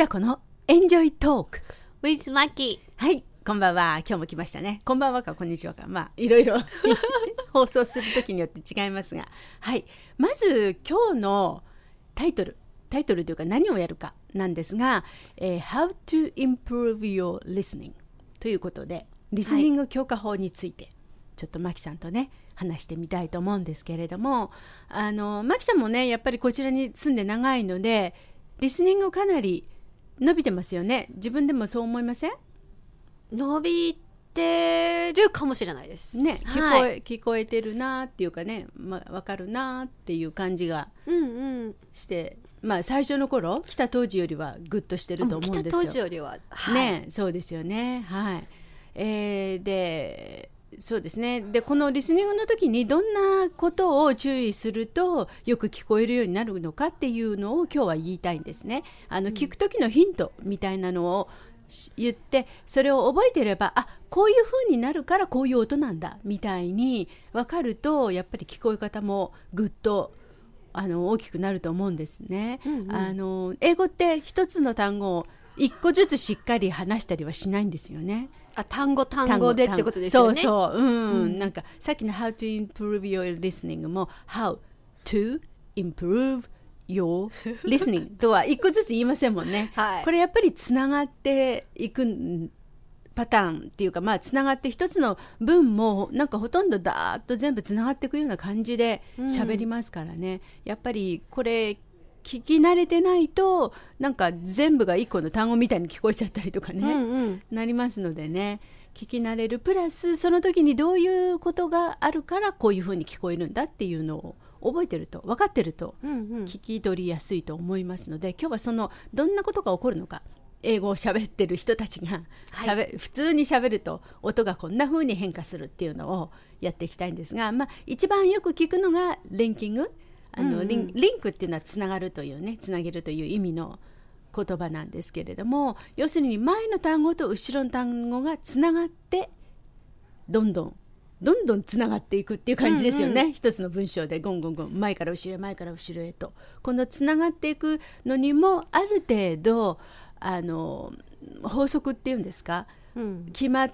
さこのエンジョイトーク。With マキはい。こんばんは。今日も来ましたね。こんばんはかこんにちはか。まあいろいろ。放送する時によって違いますが。はい。まず今日のタイトル。タイトルというか何をやるかなんですが、えー How to improve your listening ということでリスニング強化法について、ちょっとマキさんとね話してみたいと思うんですけれどもあのマキさんもねやっぱりこちらに住んで長いのでリスニングかなり伸びてますよね。自分でもそう思いません？伸びてるかもしれないです。ね聞こえ,、はい聞こえてるなっていうかね、まあ、分かるなっていう感じがうんうん。してまあ最初の頃来た当時よりはグッとしてると思うんですよ。来た当時よりは、はい、ねそうですよね。はい。えーでそうですねでこのリスニングの時にどんなことを注意するとよく聞こえるようになるのかっていうのを今日は言いたいんですね。あの聞く時のヒントみたいなのをし言ってそれを覚えてればあこういう風になるからこういう音なんだみたいに分かるとやっぱり聞こえ方もぐっとあの大きくなると思うんですね。うんうんあの英語って一つの単語を一個ずつしっかり話したりはしないんですよね。あ単語単語でってことですよね。そうそう、うん、うん。なんかさっきの How to improve your listening も How to improve your listening とは一個ずつ言いませんもんね。はい。これやっぱりつながっていくんパターンっていうかまあつながって一つの文もなんかほとんどダーッと全部つながっていくような感じで喋りますからね、やっぱりこれ聞き慣れてないとなんか全部が一個の単語みたいに聞こえちゃったりとかね、うんうん。なりますのでね。聞き慣れるプラスその時にどういうことがあるからこういうふうに聞こえるんだっていうのを覚えてると分かってるとうんうん。聞き取りやすいと思いますので今日はそのどんなことが起こるのか英語を喋ってる人たちがしゃべ、普通に喋ると音がこんな風に変化するっていうのをやっていきたいんですが、まあ、一番よく聞くのがリンキングあの、うんうん。リンリンクっていうのはつながるというねつなげるという意味の言葉なんですけれども要するに前の単語と後ろの単語がつながってどんどんどんどんつながっていくっていう感じですよね、一つの文章で。ゴンゴンゴン。前から後ろへ前から後ろへと。このつながっていくのにもある程度あの法則っていうんですか？うん。決ま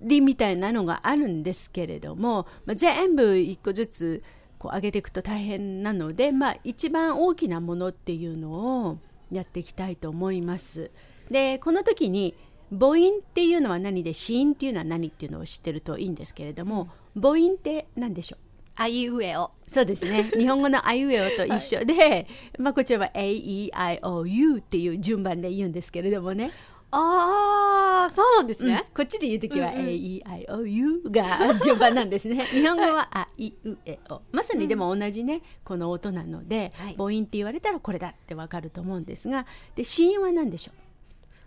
りみたいなのがあるんですけれども、まあ、全部一個ずつこう上げていくと大変なので、まあ、一番大きなものっていうのをやっていきたいと思います。でこの時に母音っていうのは何で子音っていうのは何っていうのを知ってるといいんですけれども母音って何でしょう？あいうえお。そうですね。日本語のあいうえおと一緒で、まあ、こちらは AEIOU っていう順番で言うんですけれどもねああそうなんですうん。ね、こっちで言う時はうんうん。AEIOU が順番なんですね。日本語はあいうえお。まさにでも同じね、この音なので、はい。母音って言われたらこれだってわかると思うんですがで子音は何でしょう。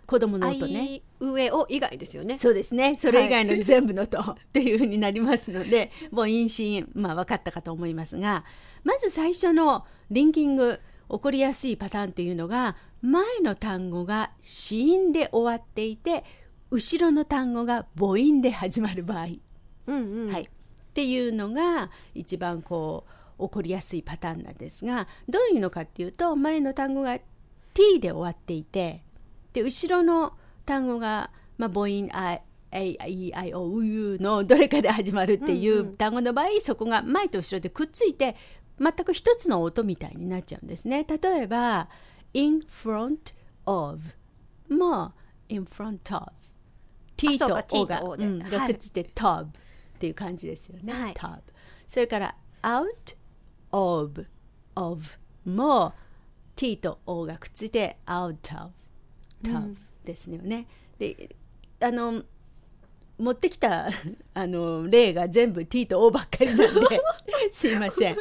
子供のあ音ね。いうえお以外ですよね。そうですね。それ以外の全部の音っていうふうになりますので母音子音まあ分かったかと思いますがまず最初のリンキング起こりやすいパターンというのが前の単語が子音で終わっていて後ろの単語が母音で始まる場合、うんうん。はい、っていうのが一番こう起こりやすいパターンなんですがどういうのかっていうと前の単語が t で終わっていてで後ろの単語が、まあ、母音 I A E I O U のどれかで始まるっていんううん。単語の場合、そこが前と後ろでくっついて全く一つの音みたいになっちゃうんですね。例えば in front of も in front of T と O が T うんはい。がくっついて tub っていう感じですよね。はい。それから out of of も T と O がくっついて out of tub ですよね。であの持ってきた あの例が全部 T と O ばっかりなんで すいません。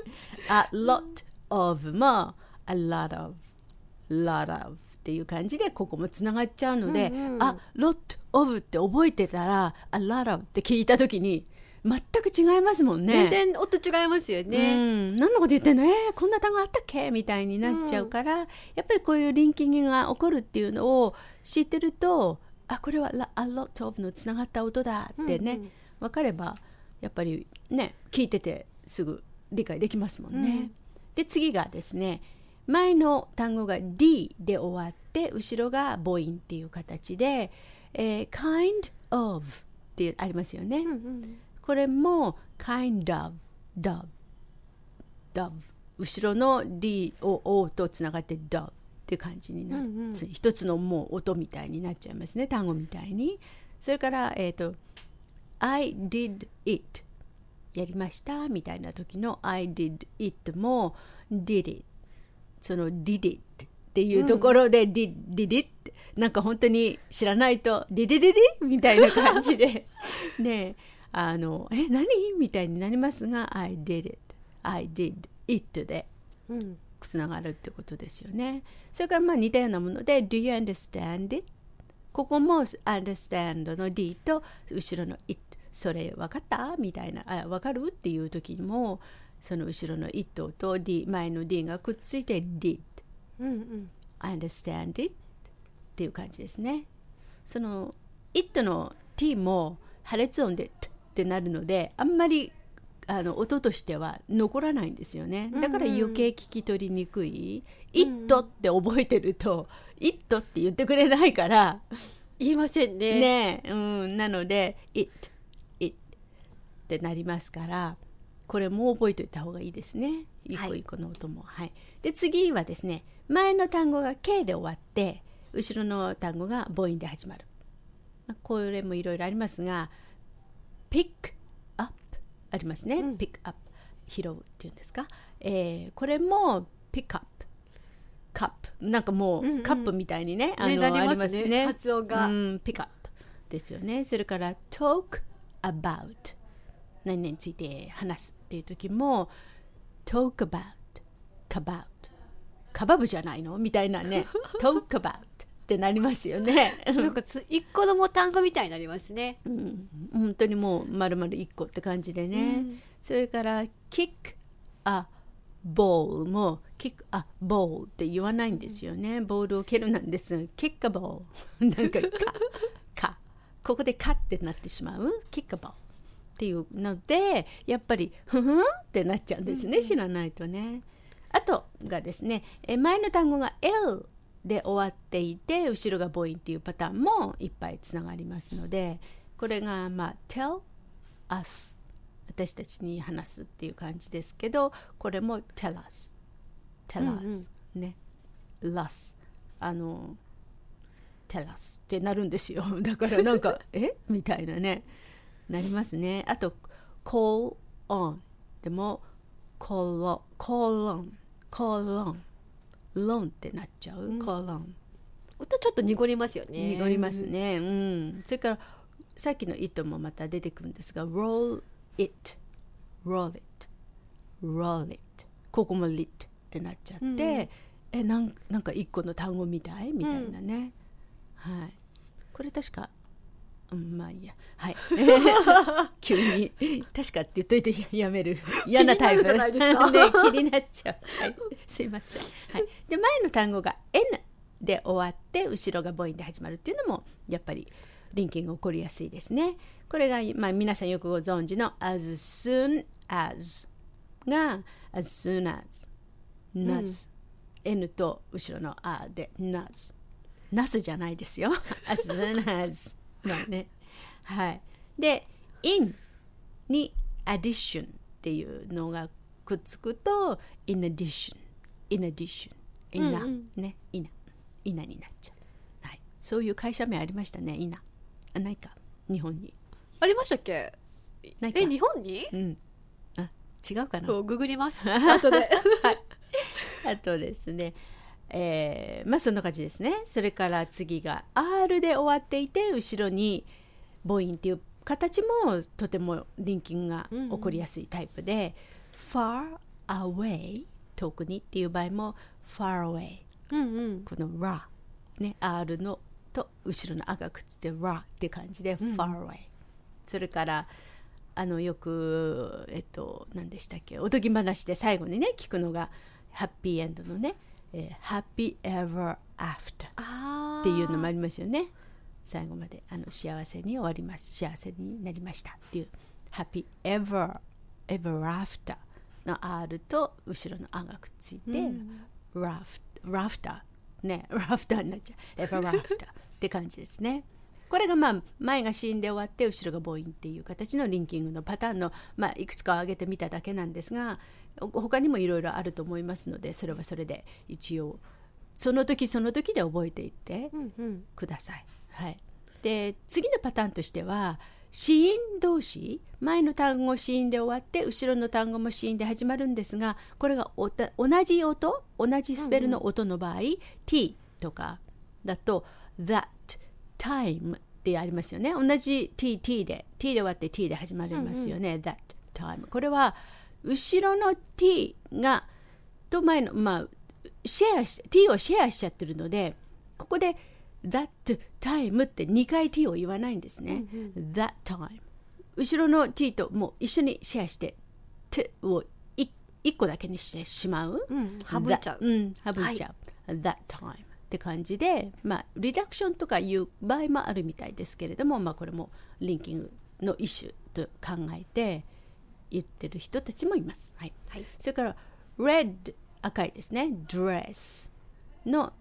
a lot of も a lot of lot of っていう感じでここもつながっちゃうので、うんうん。あ lot of って覚えてたら a lot of って聞いた時に全く違いますもんね。全然音違いますようね、ん、何のこと言ってんの？えーこんな単語あったっけ？みたいになっちゃうから、やっぱりこういうリンキングが起こるっていうのを知ってるとあこれは a lot of のつながった音だってね、うんうん。分かればやっぱりね聞いててすぐ理解できますもんね。うん。で次がですね前の単語が D で終わって後ろが母音っていう形で、えー kind of っていうありますよね。うんうん。これも kind of dove dove 後ろの D を O とつながって dove っていう感じになる、うんうん。つ一つのもう音みたいになっちゃいますね単語みたいに。それからえっ、と I did it やりましたみたいな時の I did it も did it その did it っていうところで did, did it なんか本当に知らないと did it did it みたいな感じで。ねあのえ何？みたいになりますが I did it I did it で。うんつながるってことですよね。それからまあ似たようなもので Do you understand it? ここも understand の D と後ろの it それ分かった？みたいなあ分かる？っていう時にもその後ろの it と D 前の D がくっついて did うんうん。Understand it っていう感じですね。その it の t も破裂音で t ってなるのであんまりあの音としては残らないんですよね。だから余計聞き取りにくい。it って覚えてると it って言ってくれないから言いませんね。ねうん、なので it it ってなりますからこれも覚えておいた方がいいですね一個一個の音も。はいで次はですね前の単語が K で終わって後ろの単語が母音で始まる。まあこれもいろいろありますが pick up ありますね、うん。pick up 拾うっていうんですか、えーこれも pick up カップなんかもうんううん。カップみたいにね、ねなりますね。あり発音が。うん、ピックアップですよね。それから talk about 何々について話すっていう時も talk about カバウカバブじゃないの？みたいなね。talk about ってなりますよね。なんかつ一個のも単語みたいになりますね。うん、本当にもう丸々1個って感じでね、うん。それから kick a ball も kick a ball って言わないんですよね、ボールを蹴るなんです。kick a ball なんかかか。ここでかってなってしまう？kick a ball っていうのでやっぱりふふんってなっちゃうんですね、知らないとね。あとがですねえ前の単語が L で終わっていて後ろが母音っていうパターンもいっぱいつながりますのでこれがまあ tell us 私たちに話すっていう感じですけどこれも tell us tell us、ね。us あの tell us ってなるんですよ。だからなんか え？みたいなね。なりますね。あと call on でも call on call on call on loan ってなっちゃう、call on 音ちょっと濁りますよね。濁りますね、うん、それからさっきの「it」もまた出てくるんですが「roll it」「roll it」「roll it」ここも「lit」ってなっちゃって、うん。えなんなんか一個の単語みたい？みたいなね、はい。これ確かうんまあいいや。はい。急に。確かって言っといてややめる。嫌なタイプ。で 気になっちゃう、はい、すいません、はい、で前の単語が「n」で終わって後ろが母音で始まるっていうのもやっぱりリンキング起こりやすいですね。これが、まあ、皆さんよくご存知の「as soon as」が「as soon as」「nas」N と後ろの「あ」で「nas」「nas」じゃないですよ「as soon as」まあね。はい。で「in」に「addition」っていうのがくっつくと「in addition」「in addition」「in a、うんね「in a」「in a」になっちゃう、はい、そういう会社名ありましたね「in a」あないか。日本に。ありましたっけ？ないか。え日本に？うん。あ違うかな。ググります。後で。あとですね、えーまあそんな感じですね。それから次が R で終わっていて後ろに母音っていう形もとてもリンキングが起こりやすいタイプで、far away 遠くにっていう場合も far away うんうん。この ra ね R のと後ろの「あ」がくっついて ra って感じで far away、それからあのよくえっと何でしたっけ？おとぎ話で最後にね聞くのがハッピーエンドのね「えー、Happy Ever After」。っていうのもありますよね。最後まであの幸せに終わります。幸せになりましたっていう「Happy Ever Ever After」の R と後ろの「あ」がくっついて、うん。ラフラフターねラフターになっちゃう。Ever after って感じですねこれがまあ前が死んで終わって後ろが母音っていう形のリンキングのパターンの、まあ、いくつかを挙げてみただけなんですが他にもいろいろあると思いますのでそれはそれで一応その時その時で覚えていってうんうんください。はい、で次のパターンとしては子音同士前の単語子音で終わって後ろの単語も子音で始まるんですがこれがおた同じ音同じスペルの音の場合、t とかだと that time ってありますよね。同じ t t で。T で終わって t で始まりますよね、that time これは後ろの t がと前のまあシェアし t をシェアしちゃってるのでここで that time って2回 t を言わないんですね、that time 後ろの t ともう一緒にシェアして t を1個だけにしてしまう、うん。省いちゃう。うん、省いちゃう、that time って感じでまあリダクションとかいう場合もあるみたいですけれどもまあこれもリンキングの一種と考えて言ってる人たちもいます。はい。はい。それから red 赤いですね。dress の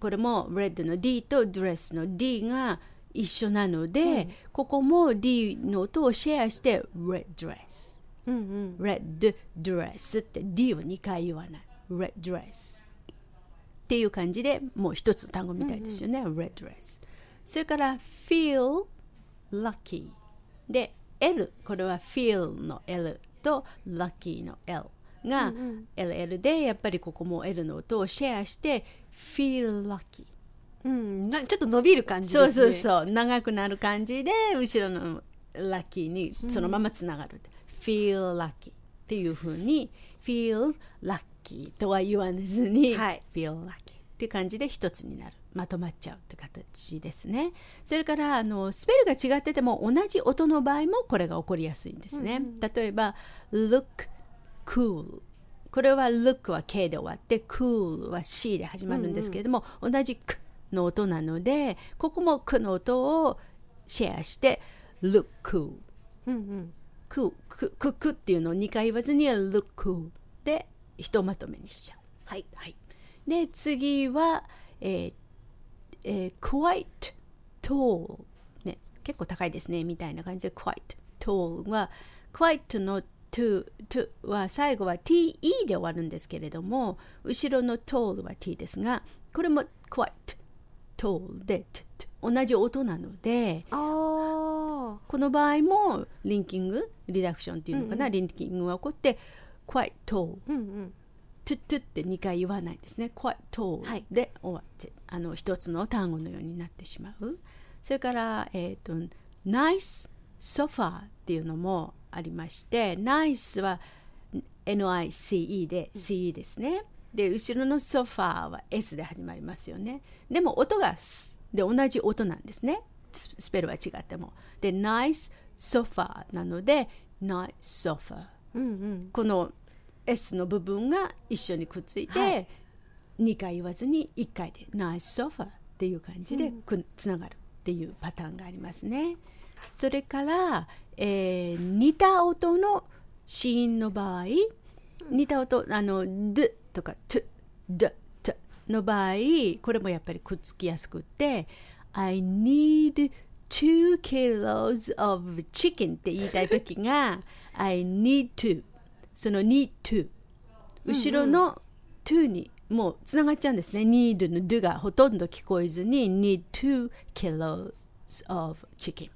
これも red の D と dress の D が一緒なので、ここも D の音をシェアして red dress うんうん。red dress って D を2回言わない。red dress っていう感じでもう一つの単語みたいですよね、red dress それから feel lucky で L これは feel の L と lucky の L が LL でやっぱりここも L の音をシェアして feel lucky うん、なちょっと伸びる感じそうですね。そうそう長くなる感じで後ろのラッキーにそのままつながる、feel lucky っていうふうに feel lucky とは言わずに、はい。feel lucky っていう感じで一つになる。まとまっちゃうって形ですね。それからあのスペルが違ってても同じ音の場合もこれが起こりやすいんですね、例えば look cool これは look は K で終わって cool は C で始まるんですけれども、同じ K の音なのでここも K の音をシェアして look cool うんうん。くくくくっていうのを2回言わずに look cool でひとまとめにしちゃう。はい。はい、で次は、えーえー quite tall、ね、結構高いですねみたいな感じで quite tall は quite の to, to は最後は te で終わるんですけれども後ろの tall は t ですがこれも quite tall で t, t 同じ音なのでああ。この場合もリンキングリダクションっていうのかな、リンキングが起こって quite tall うんうん。トゥットゥって2回言わないですね。quite tall はいで終わって、あの一つの単語のようになってしまう。それから、えっ、と、nice sofa っていうのもありまして、nice は NICE で CE ですね。で、後ろのソファーは S で始まりますよね。でも音が S で同じ音なんですね。ススペルは違っても。で、nice sofa なので、nice sofa。うんうん。この S の部分が一緒にくっついて、はい2回言わずに1回で「ナイスソファ」っていう感じでくつながるっていうパターンがありますね。それから、えー似た音の子音の場合似た音あの「d」とか「t」「d」「t」の場合これもやっぱりくっつきやすくって「I need two kilos of chicken」って言いたい時が「I need to」その「need to」後ろの「to」にもうつながっちゃうんですね。need の do がほとんど聞こえずに need two kilos of chicken っ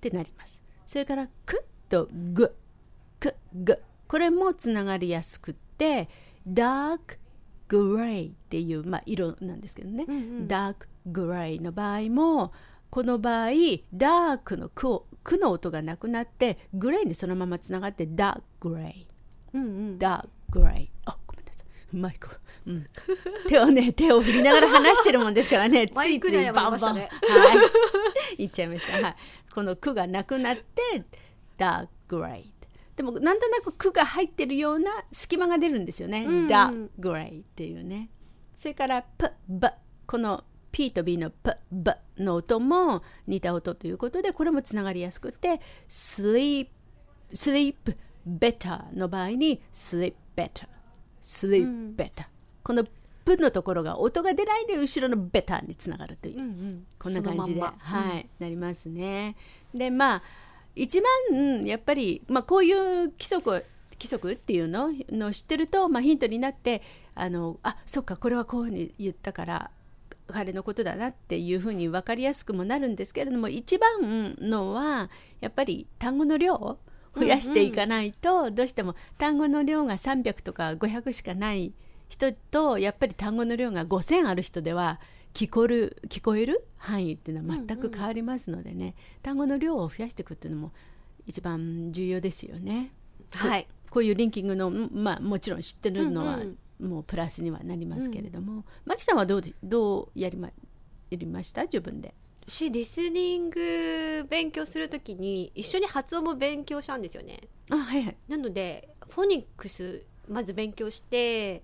てなります。それからくとぐくぐ。これもつながりやすくって dark gray っていう、まあ、色なんですけどね、dark gray の場合もこの場合ダークのくをくの音がなくなってグレーにそのままつながって dark gray うんうん。ダークグレイ。あ、ごめんなさい。マイク。うん。手をね、手を振りながら話してるもんですからね、ついついバンバン。ねはい。言っちゃいました。はい。この句がなくなって、ダークグレイ。でも、なんとなく句が入ってるような隙間が出るんですよね。うんうんダークグレイっていうね。それから、プ、ブ。この P と B のプ、ブの音も似た音ということで、これもつながりやすくて、sleep sleep better の場合に sleep better sleep better、このプのところが音が出ないで後ろのベターにつながるという、うんうん。こんな感じで、まんま。はい、なりますね。でまあ一番やっぱり、まあ、こういう規則を規則っていうの？の知ってると、まあ、ヒントになってあのあそっかこれはこういうふうに言ったから彼のことだなっていうふうに分かりやすくもなるんですけれども一番のはやっぱり単語の量を増やしていかないと、どうしても単語の量が300とか500しかない人とやっぱり単語の量が5,000ある人では聞こえる聞こえる範囲っていうのは全く変わりますのでね、単語の量を増やしていくっていうのも一番重要ですよね。はいこういうリンキングの、まあ、もちろん知ってるのは、うんもうプラスにはなりますけれども、マキさんはどうでどうやりまやりました？自分で。私リスニング勉強するときに一緒に発音も勉強したんですよね。あはいはい。なのでフォニックスまず勉強して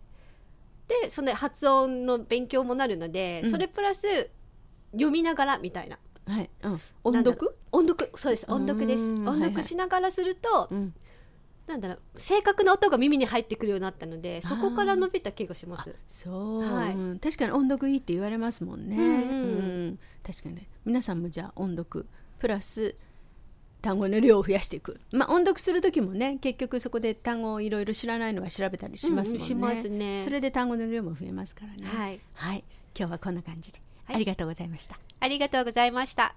でその発音の勉強もなるので、うん。それプラス読みながらみたいな。はい。うん、音読、音読。そうです。音読です。うん。音読しながらすると、うん、なんだろう正確な音が耳に入ってくるようになったのでそこから伸びた気がします。そう、はい。うん確かに音読いいって言われますもんね、うんうんうん。確かにね。皆さんもじゃあ音読プラス単語の量を増やしていく。まあ音読する時もね結局そこで単語をいろいろ知らないのは調べたりしますもんね、うんしますね。それで単語の量も増えますからね。はい。はい、今日はこんな感じで、はい。ありがとうございました。ありがとうございました